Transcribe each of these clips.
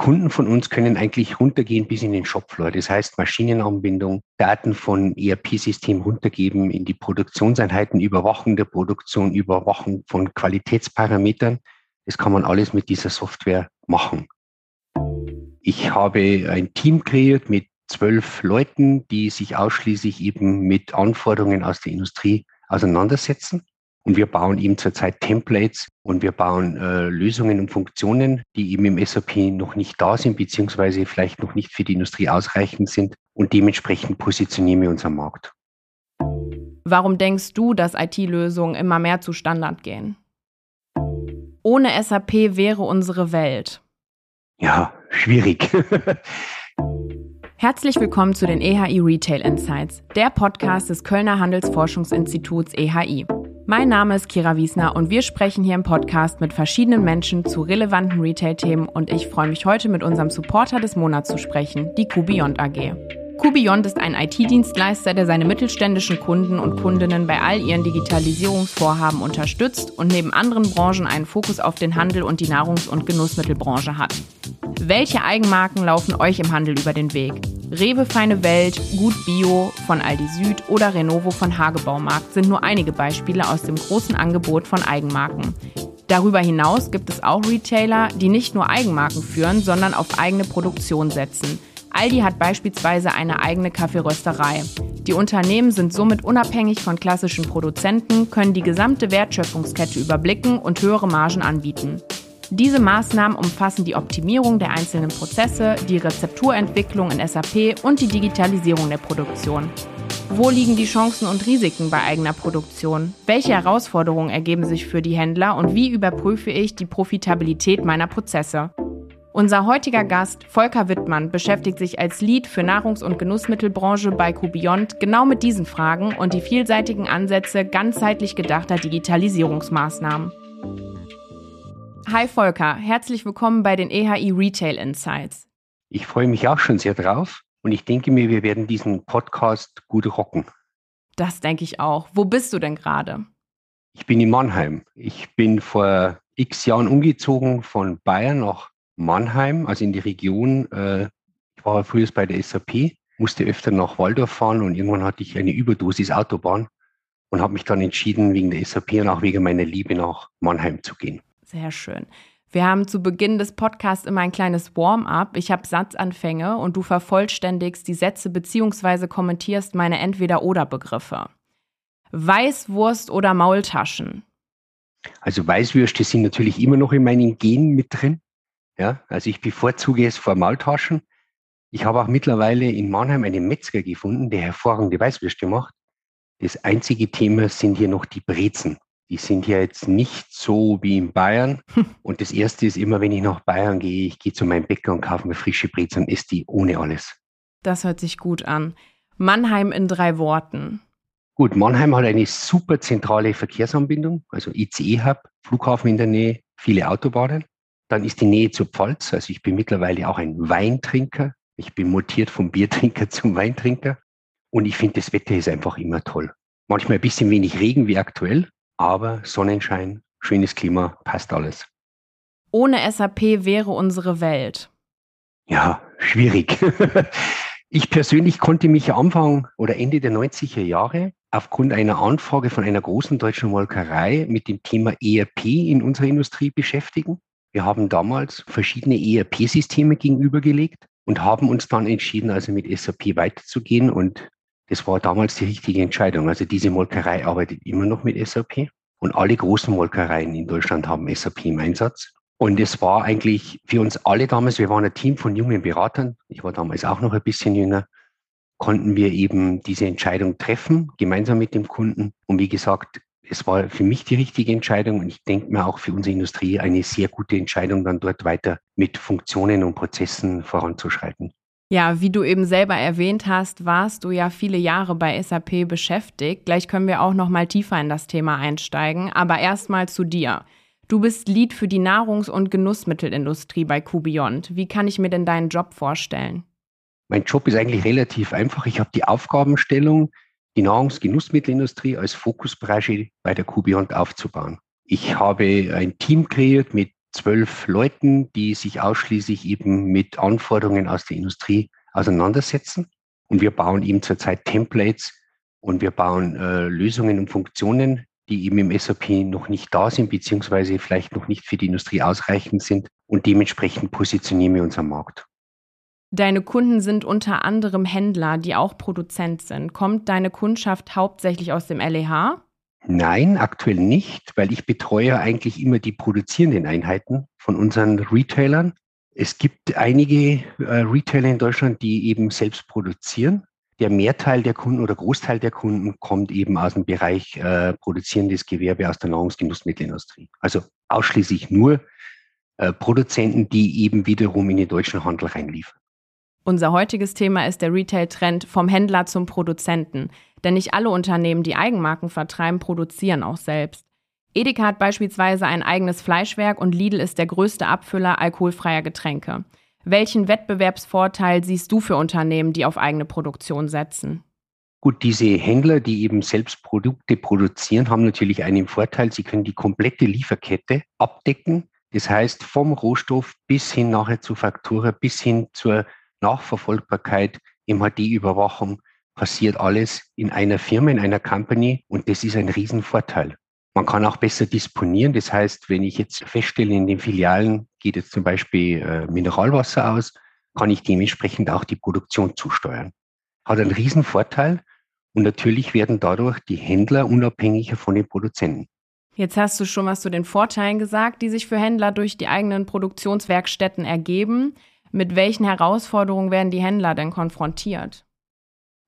Kunden von uns können eigentlich runtergehen bis in den Shopfloor. Das heißt Maschinenanbindung, Daten von ERP-System runtergeben in die Produktionseinheiten, Überwachung der Produktion, Überwachung von Qualitätsparametern. Das kann man alles mit dieser Software machen. Ich habe ein Team kreiert mit zwölf Leuten, die sich ausschließlich eben mit Anforderungen aus der Industrie auseinandersetzen. Und wir bauen eben zurzeit Templates und wir bauen äh, Lösungen und Funktionen, die eben im SAP noch nicht da sind, beziehungsweise vielleicht noch nicht für die Industrie ausreichend sind. Und dementsprechend positionieren wir uns am Markt. Warum denkst du, dass IT-Lösungen immer mehr zu Standard gehen? Ohne SAP wäre unsere Welt. Ja, schwierig. Herzlich willkommen zu den EHI Retail Insights, der Podcast des Kölner Handelsforschungsinstituts EHI. Mein Name ist Kira Wiesner und wir sprechen hier im Podcast mit verschiedenen Menschen zu relevanten Retail-Themen und ich freue mich heute mit unserem Supporter des Monats zu sprechen, die QBeyond AG. QBeyond ist ein IT-Dienstleister, der seine mittelständischen Kunden und Kundinnen bei all ihren Digitalisierungsvorhaben unterstützt und neben anderen Branchen einen Fokus auf den Handel und die Nahrungs- und Genussmittelbranche hat. Welche Eigenmarken laufen euch im Handel über den Weg? Rewe Feine Welt, Gut Bio von Aldi Süd oder Renovo von Hagebaumarkt sind nur einige Beispiele aus dem großen Angebot von Eigenmarken. Darüber hinaus gibt es auch Retailer, die nicht nur Eigenmarken führen, sondern auf eigene Produktion setzen. Aldi hat beispielsweise eine eigene Kaffeerösterei. Die Unternehmen sind somit unabhängig von klassischen Produzenten, können die gesamte Wertschöpfungskette überblicken und höhere Margen anbieten. Diese Maßnahmen umfassen die Optimierung der einzelnen Prozesse, die Rezepturentwicklung in SAP und die Digitalisierung der Produktion. Wo liegen die Chancen und Risiken bei eigener Produktion? Welche Herausforderungen ergeben sich für die Händler und wie überprüfe ich die Profitabilität meiner Prozesse? Unser heutiger Gast, Volker Wittmann, beschäftigt sich als Lead für Nahrungs- und Genussmittelbranche bei QBeyond genau mit diesen Fragen und die vielseitigen Ansätze ganzheitlich gedachter Digitalisierungsmaßnahmen. Hi Volker, herzlich willkommen bei den EHI Retail Insights. Ich freue mich auch schon sehr drauf und ich denke mir, wir werden diesen Podcast gut rocken. Das denke ich auch. Wo bist du denn gerade? Ich bin in Mannheim. Ich bin vor x Jahren umgezogen von Bayern nach Mannheim, also in die Region. Äh, ich war früher bei der SAP, musste öfter nach Waldorf fahren und irgendwann hatte ich eine Überdosis Autobahn und habe mich dann entschieden, wegen der SAP und auch wegen meiner Liebe nach Mannheim zu gehen. Sehr schön. Wir haben zu Beginn des Podcasts immer ein kleines Warm-up. Ich habe Satzanfänge und du vervollständigst die Sätze bzw. kommentierst meine Entweder-Oder-Begriffe. Weißwurst oder Maultaschen? Also Weißwürste sind natürlich immer noch in meinen Genen mit drin. Ja, also ich bevorzuge es vor Maultaschen. Ich habe auch mittlerweile in Mannheim einen Metzger gefunden, der hervorragende Weißwürste macht. Das einzige Thema sind hier noch die Brezen die sind ja jetzt nicht so wie in Bayern. Und das Erste ist immer, wenn ich nach Bayern gehe, ich gehe zu meinem Bäcker und kaufe mir frische Brezen und esse die ohne alles. Das hört sich gut an. Mannheim in drei Worten. Gut, Mannheim hat eine super zentrale Verkehrsanbindung, also ICE-Hub, Flughafen in der Nähe, viele Autobahnen. Dann ist die Nähe zur Pfalz, also ich bin mittlerweile auch ein Weintrinker. Ich bin mutiert vom Biertrinker zum Weintrinker. Und ich finde, das Wetter ist einfach immer toll. Manchmal ein bisschen wenig Regen wie aktuell, aber Sonnenschein, schönes Klima, passt alles. Ohne SAP wäre unsere Welt. Ja, schwierig. Ich persönlich konnte mich Anfang oder Ende der 90er Jahre aufgrund einer Anfrage von einer großen deutschen Molkerei mit dem Thema ERP in unserer Industrie beschäftigen. Wir haben damals verschiedene ERP-Systeme gegenübergelegt und haben uns dann entschieden, also mit SAP weiterzugehen und das war damals die richtige Entscheidung. Also diese Molkerei arbeitet immer noch mit SAP und alle großen Molkereien in Deutschland haben SAP im Einsatz. Und es war eigentlich für uns alle damals, wir waren ein Team von jungen Beratern, ich war damals auch noch ein bisschen jünger, konnten wir eben diese Entscheidung treffen, gemeinsam mit dem Kunden. Und wie gesagt, es war für mich die richtige Entscheidung und ich denke mir auch für unsere Industrie eine sehr gute Entscheidung, dann dort weiter mit Funktionen und Prozessen voranzuschreiten. Ja, wie du eben selber erwähnt hast, warst du ja viele Jahre bei SAP beschäftigt. Gleich können wir auch noch mal tiefer in das Thema einsteigen, aber erstmal zu dir. Du bist Lead für die Nahrungs- und Genussmittelindustrie bei QBeyond. Wie kann ich mir denn deinen Job vorstellen? Mein Job ist eigentlich relativ einfach. Ich habe die Aufgabenstellung, die Nahrungs- und Genussmittelindustrie als Fokusbranche bei der QBeyond aufzubauen. Ich habe ein Team kreiert mit zwölf Leuten, die sich ausschließlich eben mit Anforderungen aus der Industrie auseinandersetzen. Und wir bauen eben zurzeit Templates und wir bauen äh, Lösungen und Funktionen, die eben im SAP noch nicht da sind, beziehungsweise vielleicht noch nicht für die Industrie ausreichend sind. Und dementsprechend positionieren wir uns am Markt. Deine Kunden sind unter anderem Händler, die auch Produzent sind. Kommt deine Kundschaft hauptsächlich aus dem LEH? Nein, aktuell nicht, weil ich betreue eigentlich immer die produzierenden Einheiten von unseren Retailern. Es gibt einige äh, Retailer in Deutschland, die eben selbst produzieren. Der Mehrteil der Kunden oder Großteil der Kunden kommt eben aus dem Bereich äh, produzierendes Gewerbe aus der Nahrungsgenussmittelindustrie. Also ausschließlich nur äh, Produzenten, die eben wiederum in den deutschen Handel reinliefern. Unser heutiges Thema ist der Retail-Trend vom Händler zum Produzenten. Denn nicht alle Unternehmen, die Eigenmarken vertreiben, produzieren auch selbst. Edeka hat beispielsweise ein eigenes Fleischwerk und Lidl ist der größte Abfüller alkoholfreier Getränke. Welchen Wettbewerbsvorteil siehst du für Unternehmen, die auf eigene Produktion setzen? Gut, diese Händler, die eben selbst Produkte produzieren, haben natürlich einen Vorteil. Sie können die komplette Lieferkette abdecken. Das heißt, vom Rohstoff bis hin nachher zur Faktura, bis hin zur Nachverfolgbarkeit, MHD-Überwachung, passiert alles in einer Firma, in einer Company und das ist ein Riesenvorteil. Man kann auch besser disponieren. Das heißt, wenn ich jetzt feststelle, in den Filialen geht jetzt zum Beispiel äh, Mineralwasser aus, kann ich dementsprechend auch die Produktion zusteuern. Hat einen Riesenvorteil und natürlich werden dadurch die Händler unabhängiger von den Produzenten. Jetzt hast du schon was zu den Vorteilen gesagt, die sich für Händler durch die eigenen Produktionswerkstätten ergeben. Mit welchen Herausforderungen werden die Händler denn konfrontiert?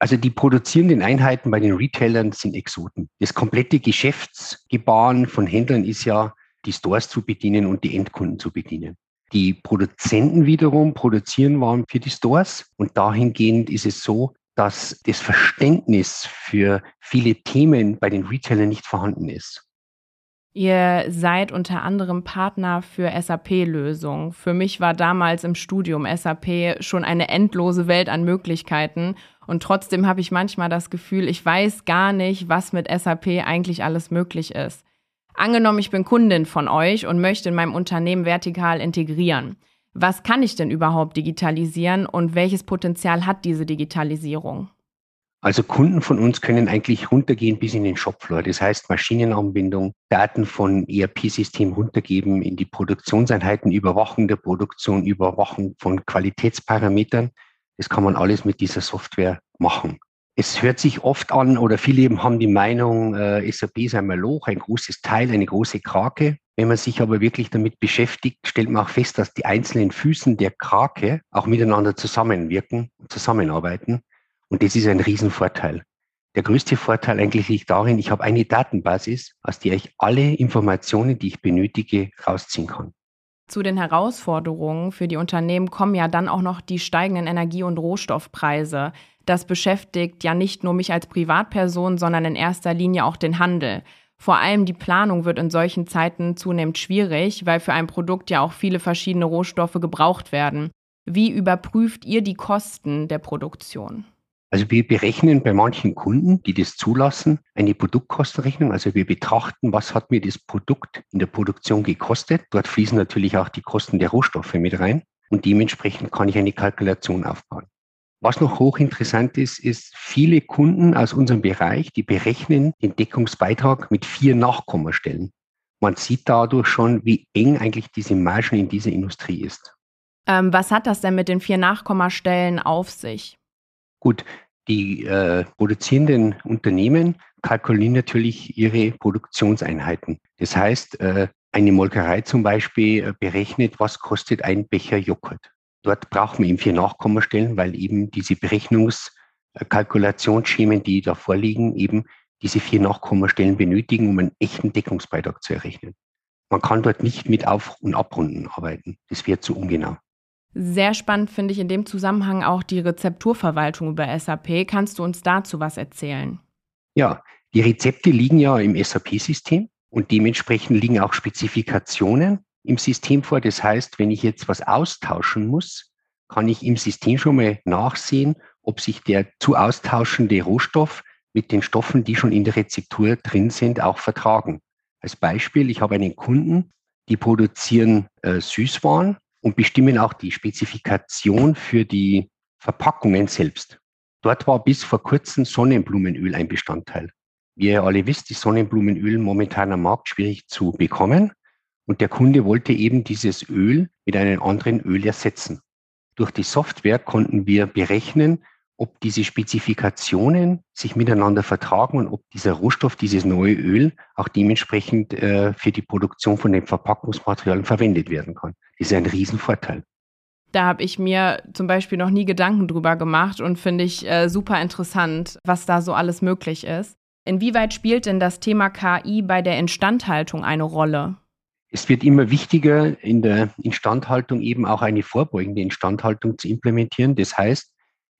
Also die produzierenden Einheiten bei den Retailern sind Exoten. Das komplette Geschäftsgebaren von Händlern ist ja, die Stores zu bedienen und die Endkunden zu bedienen. Die Produzenten wiederum produzieren Waren für die Stores und dahingehend ist es so, dass das Verständnis für viele Themen bei den Retailern nicht vorhanden ist. Ihr seid unter anderem Partner für SAP-Lösungen. Für mich war damals im Studium SAP schon eine endlose Welt an Möglichkeiten. Und trotzdem habe ich manchmal das Gefühl, ich weiß gar nicht, was mit SAP eigentlich alles möglich ist. Angenommen, ich bin Kundin von euch und möchte in meinem Unternehmen vertikal integrieren. Was kann ich denn überhaupt digitalisieren und welches Potenzial hat diese Digitalisierung? Also Kunden von uns können eigentlich runtergehen bis in den Shopfloor. Das heißt Maschinenanbindung, Daten von ERP-Systemen runtergeben in die Produktionseinheiten, Überwachung der Produktion, Überwachung von Qualitätsparametern. Das kann man alles mit dieser Software machen. Es hört sich oft an oder viele haben die Meinung, äh, SAP ist ein Maloch, ein großes Teil, eine große Krake. Wenn man sich aber wirklich damit beschäftigt, stellt man auch fest, dass die einzelnen Füßen der Krake auch miteinander zusammenwirken, zusammenarbeiten und das ist ein Riesenvorteil. Der größte Vorteil eigentlich liegt darin, ich habe eine Datenbasis, aus der ich alle Informationen, die ich benötige, rausziehen kann. Zu den Herausforderungen für die Unternehmen kommen ja dann auch noch die steigenden Energie- und Rohstoffpreise. Das beschäftigt ja nicht nur mich als Privatperson, sondern in erster Linie auch den Handel. Vor allem die Planung wird in solchen Zeiten zunehmend schwierig, weil für ein Produkt ja auch viele verschiedene Rohstoffe gebraucht werden. Wie überprüft ihr die Kosten der Produktion? Also wir berechnen bei manchen Kunden, die das zulassen, eine Produktkostenrechnung. Also wir betrachten, was hat mir das Produkt in der Produktion gekostet. Dort fließen natürlich auch die Kosten der Rohstoffe mit rein. Und dementsprechend kann ich eine Kalkulation aufbauen. Was noch hochinteressant ist, ist, viele Kunden aus unserem Bereich, die berechnen den Deckungsbeitrag mit vier Nachkommastellen. Man sieht dadurch schon, wie eng eigentlich diese Margen in dieser Industrie ist. Ähm, was hat das denn mit den vier Nachkommastellen auf sich? Gut, die äh, produzierenden Unternehmen kalkulieren natürlich ihre Produktionseinheiten. Das heißt, äh, eine Molkerei zum Beispiel äh, berechnet, was kostet ein Becher Joghurt. Dort braucht man eben vier Nachkommastellen, weil eben diese Berechnungskalkulationsschemen, die da vorliegen, eben diese vier Nachkommastellen benötigen, um einen echten Deckungsbeitrag zu errechnen. Man kann dort nicht mit Auf- und Abrunden arbeiten. Das wäre zu ungenau. Sehr spannend finde ich in dem Zusammenhang auch die Rezepturverwaltung über SAP. Kannst du uns dazu was erzählen? Ja, die Rezepte liegen ja im SAP-System und dementsprechend liegen auch Spezifikationen im System vor. Das heißt, wenn ich jetzt was austauschen muss, kann ich im System schon mal nachsehen, ob sich der zu austauschende Rohstoff mit den Stoffen, die schon in der Rezeptur drin sind, auch vertragen. Als Beispiel, ich habe einen Kunden, Die produzieren äh, Süßwaren und bestimmen auch die Spezifikation für die Verpackungen selbst. Dort war bis vor kurzem Sonnenblumenöl ein Bestandteil. Wie ihr alle wisst, ist Sonnenblumenöl momentan am Markt schwierig zu bekommen. Und der Kunde wollte eben dieses Öl mit einem anderen Öl ersetzen. Durch die Software konnten wir berechnen, ob diese Spezifikationen sich miteinander vertragen und ob dieser Rohstoff, dieses neue Öl auch dementsprechend äh, für die Produktion von den Verpackungsmaterialien verwendet werden kann. Das ist ein Riesenvorteil. Da habe ich mir zum Beispiel noch nie Gedanken drüber gemacht und finde ich äh, super interessant, was da so alles möglich ist. Inwieweit spielt denn das Thema KI bei der Instandhaltung eine Rolle? Es wird immer wichtiger, in der Instandhaltung eben auch eine vorbeugende Instandhaltung zu implementieren. Das heißt,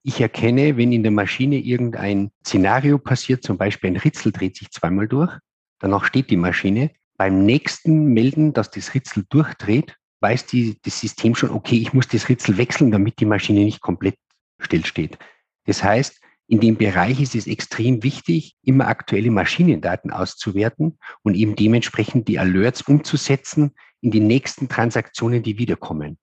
ich erkenne, wenn in der Maschine irgendein Szenario passiert, zum Beispiel ein Ritzel dreht sich zweimal durch, danach steht die Maschine. Beim nächsten Melden, dass das Ritzel durchdreht, weiß die, das System schon, okay, ich muss das Ritzel wechseln, damit die Maschine nicht komplett stillsteht. Das heißt, in dem Bereich ist es extrem wichtig, immer aktuelle Maschinendaten auszuwerten und eben dementsprechend die Alerts umzusetzen in die nächsten Transaktionen, die wiederkommen.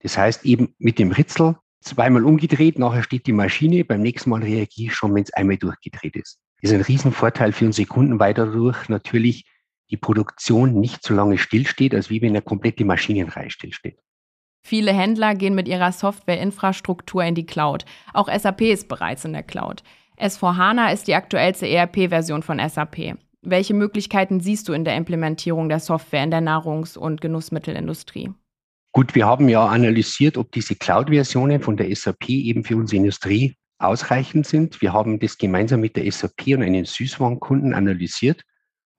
Das heißt eben mit dem Ritzel zweimal umgedreht, nachher steht die Maschine, beim nächsten Mal reagiere ich schon, wenn es einmal durchgedreht ist. Das ist ein Riesenvorteil für unsere Kunden, weil dadurch natürlich die Produktion nicht so lange stillsteht, als wie wenn eine komplette Maschinenreihe stillsteht. Viele Händler gehen mit ihrer Softwareinfrastruktur in die Cloud. Auch SAP ist bereits in der Cloud. S4HANA ist die aktuellste ERP-Version von SAP. Welche Möglichkeiten siehst du in der Implementierung der Software in der Nahrungs- und Genussmittelindustrie? Gut, wir haben ja analysiert, ob diese Cloud-Versionen von der SAP eben für unsere Industrie ausreichend sind. Wir haben das gemeinsam mit der SAP und einen Süßwarenkunden analysiert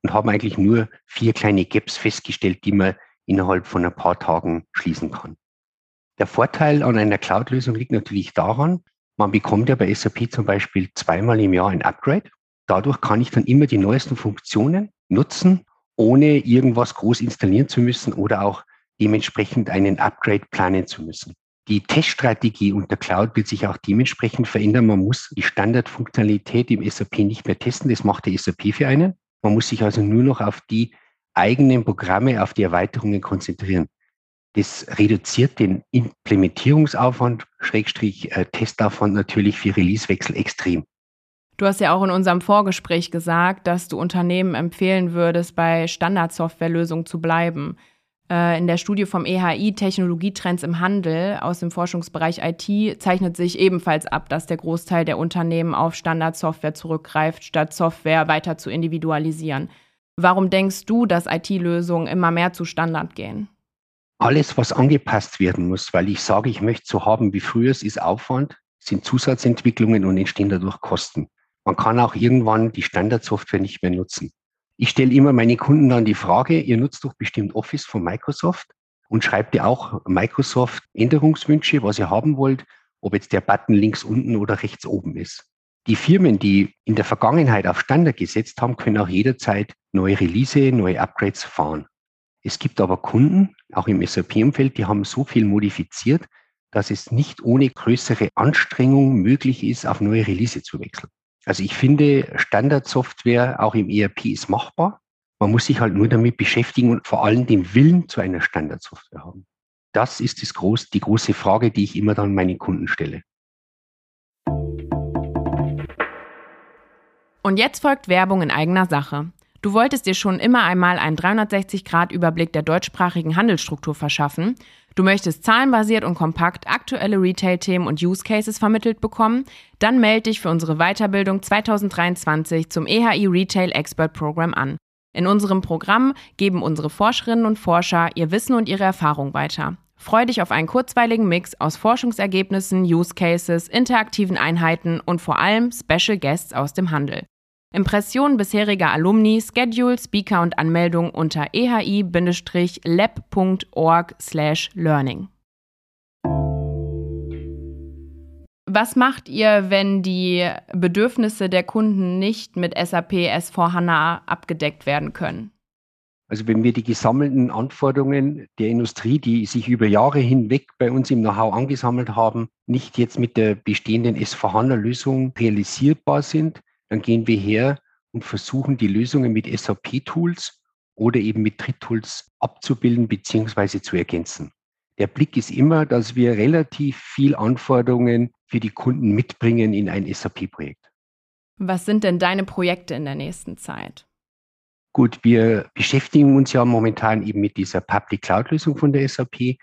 und haben eigentlich nur vier kleine Gaps festgestellt, die man innerhalb von ein paar Tagen schließen kann. Der Vorteil an einer Cloud-Lösung liegt natürlich daran, man bekommt ja bei SAP zum Beispiel zweimal im Jahr ein Upgrade. Dadurch kann ich dann immer die neuesten Funktionen nutzen, ohne irgendwas groß installieren zu müssen oder auch dementsprechend einen Upgrade planen zu müssen. Die Teststrategie unter Cloud wird sich auch dementsprechend verändern. Man muss die Standardfunktionalität im SAP nicht mehr testen. Das macht der SAP für einen. Man muss sich also nur noch auf die eigenen Programme, auf die Erweiterungen konzentrieren. Das reduziert den Implementierungsaufwand, Schrägstrich äh, Testaufwand natürlich für Releasewechsel extrem. Du hast ja auch in unserem Vorgespräch gesagt, dass du Unternehmen empfehlen würdest, bei Standardsoftwarelösungen zu bleiben. Äh, in der Studie vom EHI Technologietrends im Handel aus dem Forschungsbereich IT zeichnet sich ebenfalls ab, dass der Großteil der Unternehmen auf Standardsoftware zurückgreift, statt Software weiter zu individualisieren. Warum denkst du, dass IT-Lösungen immer mehr zu Standard gehen? Alles, was angepasst werden muss, weil ich sage, ich möchte so haben wie früher, es ist Aufwand, sind Zusatzentwicklungen und entstehen dadurch Kosten. Man kann auch irgendwann die Standardsoftware nicht mehr nutzen. Ich stelle immer meine Kunden dann die Frage, ihr nutzt doch bestimmt Office von Microsoft und schreibt ihr auch Microsoft Änderungswünsche, was ihr haben wollt, ob jetzt der Button links unten oder rechts oben ist. Die Firmen, die in der Vergangenheit auf Standard gesetzt haben, können auch jederzeit neue Release, neue Upgrades fahren. Es gibt aber Kunden, auch im SAP-Umfeld, die haben so viel modifiziert, dass es nicht ohne größere Anstrengung möglich ist, auf neue Release zu wechseln. Also ich finde, Standardsoftware auch im ERP ist machbar. Man muss sich halt nur damit beschäftigen und vor allem den Willen zu einer Standardsoftware haben. Das ist das groß, die große Frage, die ich immer dann meinen Kunden stelle. Und jetzt folgt Werbung in eigener Sache. Du wolltest dir schon immer einmal einen 360-Grad-Überblick der deutschsprachigen Handelsstruktur verschaffen. Du möchtest zahlenbasiert und kompakt aktuelle Retail-Themen und Use Cases vermittelt bekommen? Dann melde dich für unsere Weiterbildung 2023 zum EHI Retail Expert Program an. In unserem Programm geben unsere Forscherinnen und Forscher ihr Wissen und ihre Erfahrung weiter. Freu dich auf einen kurzweiligen Mix aus Forschungsergebnissen, Use Cases, interaktiven Einheiten und vor allem Special Guests aus dem Handel. Impressionen bisheriger Alumni, Schedule, Speaker und Anmeldung unter ehi-lab.org/learning. Was macht ihr, wenn die Bedürfnisse der Kunden nicht mit SAP S4HANA abgedeckt werden können? Also wenn wir die gesammelten Anforderungen der Industrie, die sich über Jahre hinweg bei uns im Know-how angesammelt haben, nicht jetzt mit der bestehenden S4HANA-Lösung realisierbar sind, dann gehen wir her und versuchen die Lösungen mit SAP-Tools oder eben mit Tritttools abzubilden bzw. zu ergänzen. Der Blick ist immer, dass wir relativ viel Anforderungen für die Kunden mitbringen in ein SAP-Projekt. Was sind denn deine Projekte in der nächsten Zeit? Gut, wir beschäftigen uns ja momentan eben mit dieser Public Cloud-Lösung von der SAP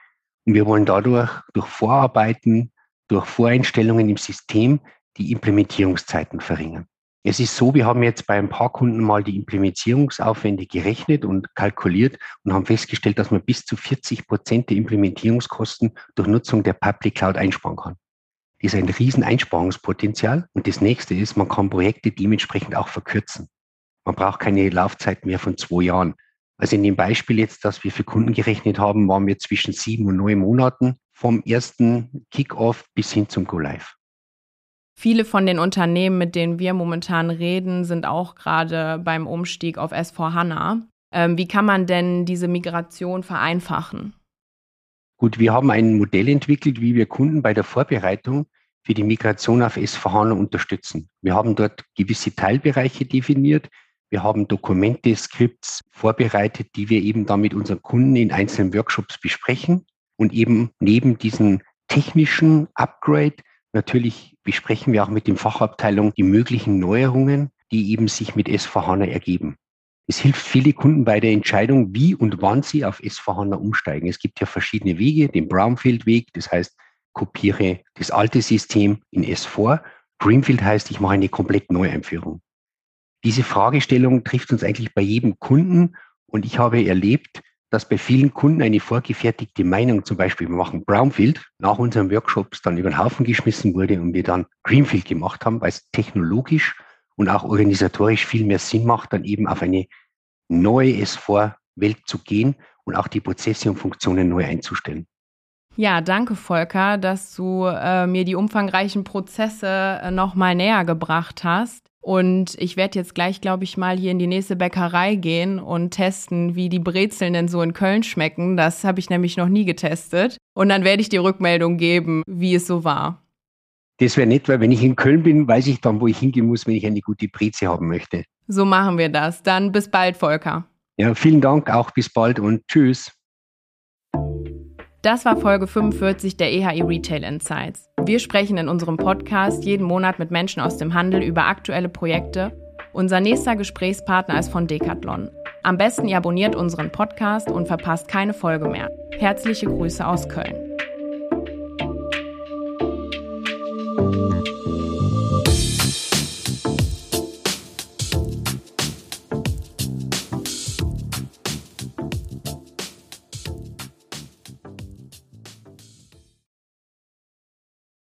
und wir wollen dadurch durch Vorarbeiten, durch Voreinstellungen im System die Implementierungszeiten verringern. Es ist so, wir haben jetzt bei ein paar Kunden mal die Implementierungsaufwände gerechnet und kalkuliert und haben festgestellt, dass man bis zu 40 Prozent der Implementierungskosten durch Nutzung der Public Cloud einsparen kann. Das ist ein riesen Einsparungspotenzial. Und das nächste ist, man kann Projekte dementsprechend auch verkürzen. Man braucht keine Laufzeit mehr von zwei Jahren. Also in dem Beispiel jetzt, das wir für Kunden gerechnet haben, waren wir zwischen sieben und neun Monaten vom ersten Kickoff bis hin zum Go Live. Viele von den Unternehmen, mit denen wir momentan reden, sind auch gerade beim Umstieg auf S4HANA. Ähm, wie kann man denn diese Migration vereinfachen? Gut, wir haben ein Modell entwickelt, wie wir Kunden bei der Vorbereitung für die Migration auf S4HANA unterstützen. Wir haben dort gewisse Teilbereiche definiert. Wir haben Dokumente, Skripts vorbereitet, die wir eben dann mit unseren Kunden in einzelnen Workshops besprechen und eben neben diesen technischen Upgrade Natürlich besprechen wir auch mit den Fachabteilungen die möglichen Neuerungen, die eben sich mit S4HANA ergeben. Es hilft viele Kunden bei der Entscheidung, wie und wann sie auf S4HANA umsteigen. Es gibt ja verschiedene Wege, den Brownfield-Weg, das heißt, kopiere das alte System in S4. Greenfield heißt, ich mache eine komplett Neueinführung. Diese Fragestellung trifft uns eigentlich bei jedem Kunden und ich habe erlebt, dass bei vielen Kunden eine vorgefertigte Meinung, zum Beispiel wir machen Brownfield, nach unseren Workshops dann über den Haufen geschmissen wurde und wir dann Greenfield gemacht haben, weil es technologisch und auch organisatorisch viel mehr Sinn macht, dann eben auf eine neue S4-Welt zu gehen und auch die Prozesse und Funktionen neu einzustellen. Ja, danke Volker, dass du äh, mir die umfangreichen Prozesse äh, nochmal näher gebracht hast. Und ich werde jetzt gleich, glaube ich, mal hier in die nächste Bäckerei gehen und testen, wie die Brezeln denn so in Köln schmecken. Das habe ich nämlich noch nie getestet. Und dann werde ich die Rückmeldung geben, wie es so war. Das wäre nett, weil wenn ich in Köln bin, weiß ich dann, wo ich hingehen muss, wenn ich eine gute Breze haben möchte. So machen wir das. Dann bis bald, Volker. Ja, vielen Dank, auch bis bald und tschüss. Das war Folge 45 der EHI Retail Insights. Wir sprechen in unserem Podcast jeden Monat mit Menschen aus dem Handel über aktuelle Projekte. Unser nächster Gesprächspartner ist von Decathlon. Am besten ihr abonniert unseren Podcast und verpasst keine Folge mehr. Herzliche Grüße aus Köln.